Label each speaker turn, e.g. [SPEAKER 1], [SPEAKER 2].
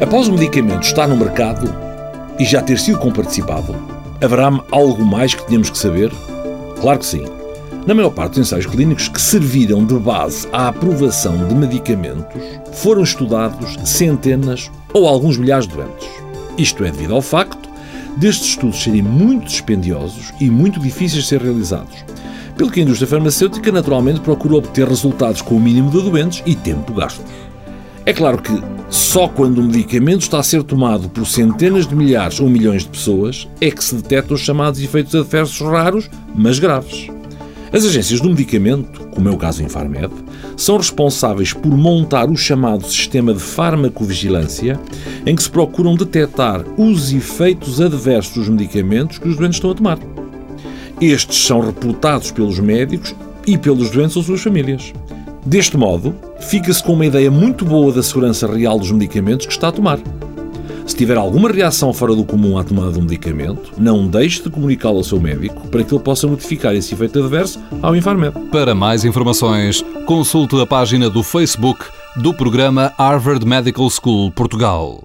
[SPEAKER 1] Após o medicamento estar no mercado e já ter sido comparticipado, haverá algo mais que tenhamos que saber? Claro que sim. Na maior parte dos ensaios clínicos que serviram de base à aprovação de medicamentos, foram estudados centenas ou alguns milhares de doentes. Isto é devido ao facto destes estudos serem muito dispendiosos e muito difíceis de ser realizados, pelo que a indústria farmacêutica naturalmente procura obter resultados com o mínimo de doentes e tempo gastos. É claro que só quando o medicamento está a ser tomado por centenas de milhares ou milhões de pessoas é que se detectam os chamados efeitos adversos raros, mas graves. As agências do medicamento, como é o caso em Farmed, são responsáveis por montar o chamado sistema de farmacovigilância, em que se procuram detectar os efeitos adversos dos medicamentos que os doentes estão a tomar. Estes são reportados pelos médicos e pelos doentes ou suas famílias. Deste modo, fica-se com uma ideia muito boa da segurança real dos medicamentos que está a tomar. Se tiver alguma reação fora do comum à tomada do medicamento, não deixe de comunicá-lo ao seu médico para que ele possa notificar esse efeito adverso ao Infarmed.
[SPEAKER 2] Para mais informações, consulte a página do Facebook do programa Harvard Medical School Portugal.